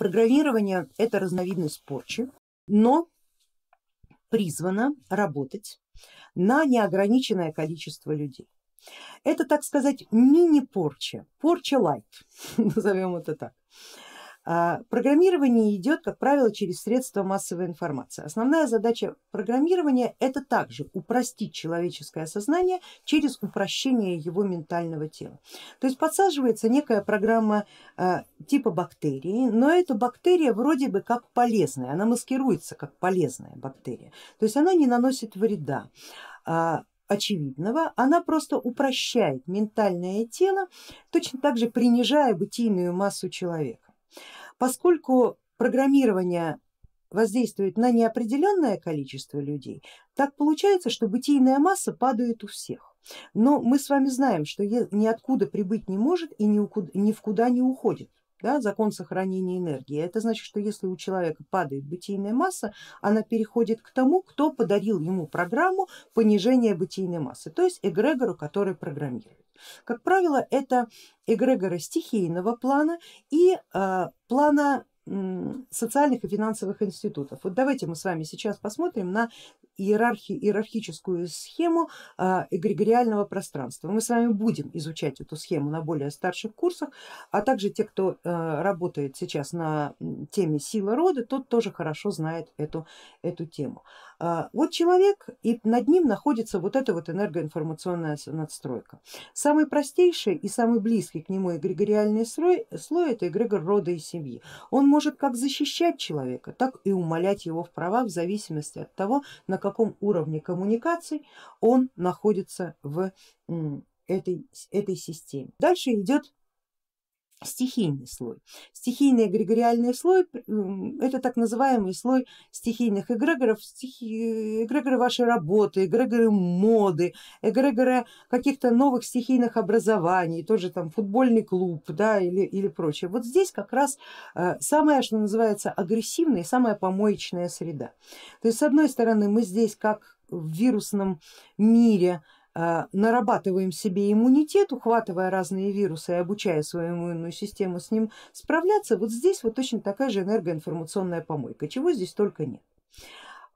Программирование это разновидность порчи, но призвано работать на неограниченное количество людей. Это, так сказать, мини-порча, порча лайт, назовем это так. А, программирование идет, как правило, через средства массовой информации. Основная задача программирования это также упростить человеческое сознание через упрощение его ментального тела. То есть подсаживается некая программа а, типа бактерии, но эта бактерия вроде бы как полезная, она маскируется как полезная бактерия, то есть она не наносит вреда а, очевидного, она просто упрощает ментальное тело, точно так же принижая бытийную массу человека. Поскольку программирование воздействует на неопределенное количество людей, так получается, что бытийная масса падает у всех. Но мы с вами знаем, что ниоткуда прибыть не может и ни в куда не уходит. Да, закон сохранения энергии. Это значит, что если у человека падает бытийная масса, она переходит к тому, кто подарил ему программу понижения бытийной массы, то есть эгрегору, который программирует. Как правило, это эгрегоры стихийного плана и э, плана социальных и финансовых институтов. Вот давайте мы с вами сейчас посмотрим на иерархи, иерархическую схему эгрегориального пространства. Мы с вами будем изучать эту схему на более старших курсах, а также те, кто э, работает сейчас на теме сила рода, тот тоже хорошо знает эту, эту тему. А, вот человек и над ним находится вот эта вот энергоинформационная надстройка. Самый простейший и самый близкий к нему эгрегориальный слой, слой это эгрегор рода и семьи. Он может как защищать человека, так и умолять его в правах в зависимости от того, на каком уровне коммуникаций он находится в этой, этой системе. Дальше идет стихийный слой. Стихийный эгрегориальный слой это так называемый слой стихийных эгрегоров, стихи, эгрегоры вашей работы, эгрегоры моды, эгрегоры каких-то новых стихийных образований, тоже там футбольный клуб да, или, или прочее. Вот здесь как раз э, самая, что называется, агрессивная и самая помоечная среда. То есть с одной стороны мы здесь как в вирусном мире нарабатываем себе иммунитет, ухватывая разные вирусы и обучая свою иммунную систему с ним справляться, вот здесь вот точно такая же энергоинформационная помойка, чего здесь только нет.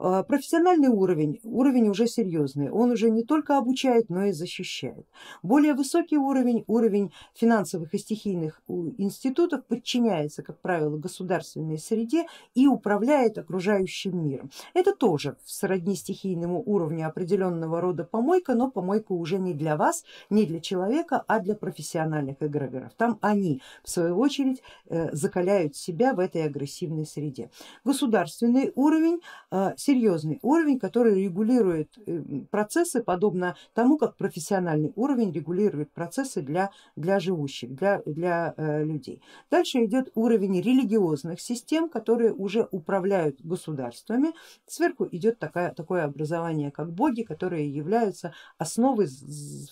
А, профессиональный уровень, уровень уже серьезный, он уже не только обучает, но и защищает. Более высокий уровень, уровень финансовых и стихийных институтов подчиняется, как правило, государственной среде и управляет окружающим миром. Это тоже сродни стихийному уровню определенного рода помойка, но помойка уже не для вас, не для человека, а для профессиональных эгрегоров. Там они в свою очередь э, закаляют себя в этой агрессивной среде. Государственный уровень э, серьезный уровень, который регулирует э, процессы, подобно тому, как профессиональный уровень регулирует процессы для, для живущих, для, для э, людей. Дальше идет уровень религиозных систем, которые уже управляют государствами. Сверху идет такая, такое образование, как боги, которые являются основой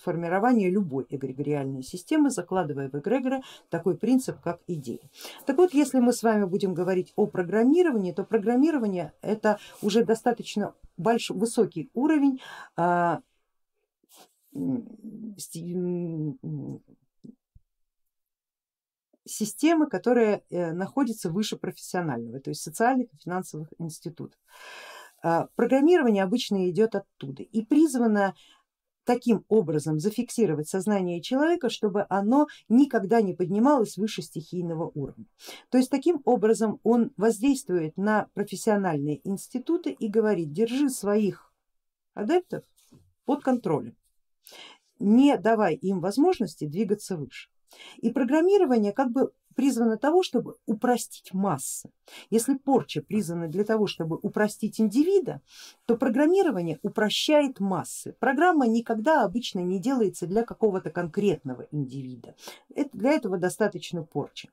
формирования любой эгрегориальной системы, закладывая в эгрегоры такой принцип, как идея. Так вот, если мы с вами будем говорить о программировании, то программирование это уже достаточно большой, высокий уровень а, системы, которая э, находится выше профессионального, то есть социальных и финансовых институтов. А, программирование обычно идет оттуда и призвано таким образом зафиксировать сознание человека, чтобы оно никогда не поднималось выше стихийного уровня. То есть таким образом он воздействует на профессиональные институты и говорит, держи своих адептов под контролем, не давай им возможности двигаться выше. И программирование как бы призвано того, чтобы упростить массы. Если порча призвана для того, чтобы упростить индивида, то программирование упрощает массы. Программа никогда обычно не делается для какого-то конкретного индивида. Это, для этого достаточно порчи.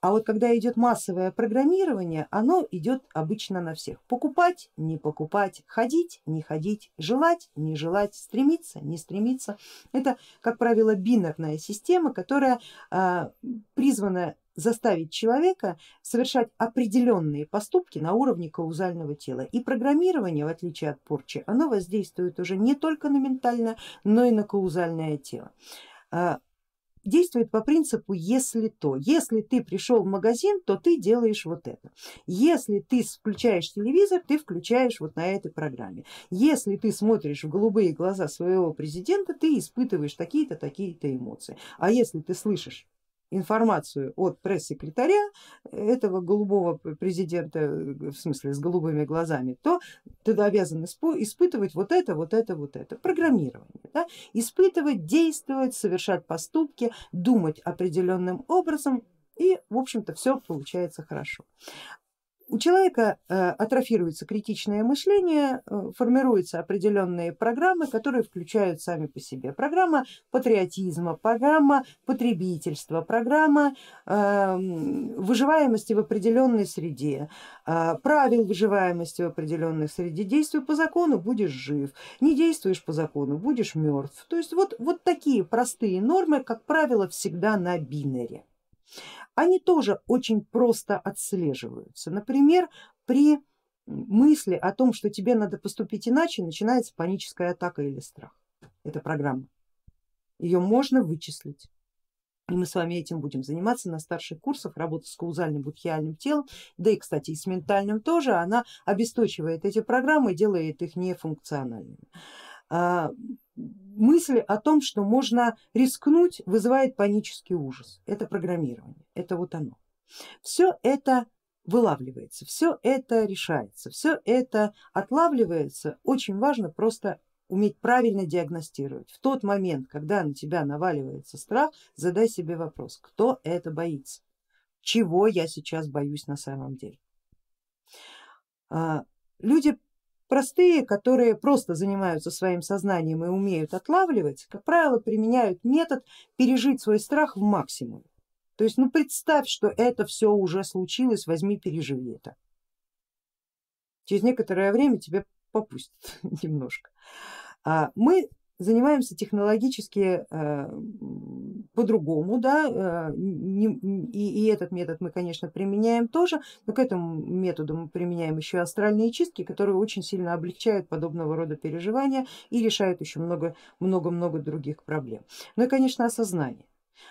А вот когда идет массовое программирование, оно идет обычно на всех. Покупать, не покупать, ходить, не ходить, желать, не желать, стремиться, не стремиться. Это, как правило, бинарная система, которая а, призвана заставить человека совершать определенные поступки на уровне каузального тела. И программирование, в отличие от порчи, оно воздействует уже не только на ментальное, но и на каузальное тело. А, действует по принципу если то. Если ты пришел в магазин, то ты делаешь вот это. Если ты включаешь телевизор, ты включаешь вот на этой программе. Если ты смотришь в голубые глаза своего президента, ты испытываешь такие-то, такие-то эмоции. А если ты слышишь информацию от пресс-секретаря этого голубого президента, в смысле с голубыми глазами, то ты обязан испытывать вот это, вот это, вот это. Программирование. Да? Испытывать, действовать, совершать поступки, думать определенным образом и в общем-то все получается хорошо. У человека э, атрофируется критичное мышление, э, формируются определенные программы, которые включают сами по себе. Программа патриотизма, программа потребительства, программа эм, выживаемости в определенной среде, э, правил выживаемости в определенной среде. Действуй по закону, будешь жив, не действуешь по закону, будешь мертв. То есть вот, вот такие простые нормы, как правило, всегда на бинаре они тоже очень просто отслеживаются. Например, при мысли о том, что тебе надо поступить иначе, начинается паническая атака или страх. Это программа. Ее можно вычислить. И мы с вами этим будем заниматься на старших курсах, работа с каузальным будхиальным телом, да и кстати и с ментальным тоже, она обесточивает эти программы делает их нефункциональными. Мысль о том, что можно рискнуть, вызывает панический ужас. Это программирование, это вот оно. Все это вылавливается, все это решается, все это отлавливается. Очень важно просто уметь правильно диагностировать. В тот момент, когда на тебя наваливается страх, задай себе вопрос, кто это боится, чего я сейчас боюсь на самом деле. А, люди Простые, которые просто занимаются своим сознанием и умеют отлавливать, как правило, применяют метод пережить свой страх в максимум. То есть ну представь, что это все уже случилось, возьми, переживи это. Через некоторое время тебя попустят немножко. А мы занимаемся технологически э, по-другому, да, э, и, и этот метод мы, конечно, применяем тоже, но к этому методу мы применяем еще астральные чистки, которые очень сильно облегчают подобного рода переживания и решают еще много-много других проблем. Ну и, конечно, осознание.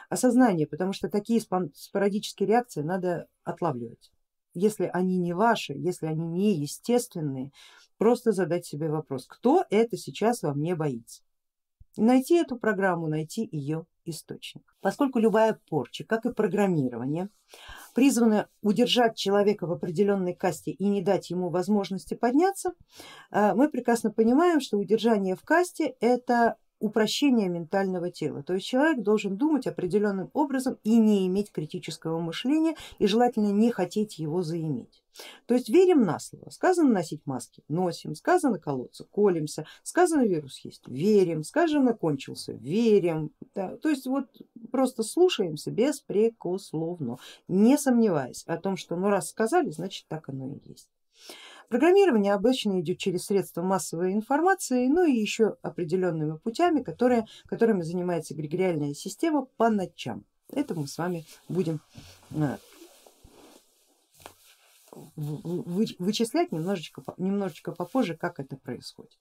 Осознание, потому что такие спорадические реакции надо отлавливать. Если они не ваши, если они не естественные, просто задать себе вопрос, кто это сейчас во мне боится найти эту программу, найти ее источник. Поскольку любая порча, как и программирование, призвана удержать человека в определенной касте и не дать ему возможности подняться, э, мы прекрасно понимаем, что удержание в касте это упрощение ментального тела. То есть человек должен думать определенным образом и не иметь критического мышления и желательно не хотеть его заиметь. То есть верим на слово, сказано носить маски, носим, сказано колоться, колемся, сказано вирус есть, верим, сказано кончился, верим. Да. То есть вот просто слушаемся беспрекословно, не сомневаясь о том, что ну раз сказали, значит так оно и есть. Программирование обычно идет через средства массовой информации, ну и еще определенными путями, которые, которыми занимается эгрегориальная система по ночам. Это мы с вами будем э, вычислять немножечко, немножечко попозже, как это происходит.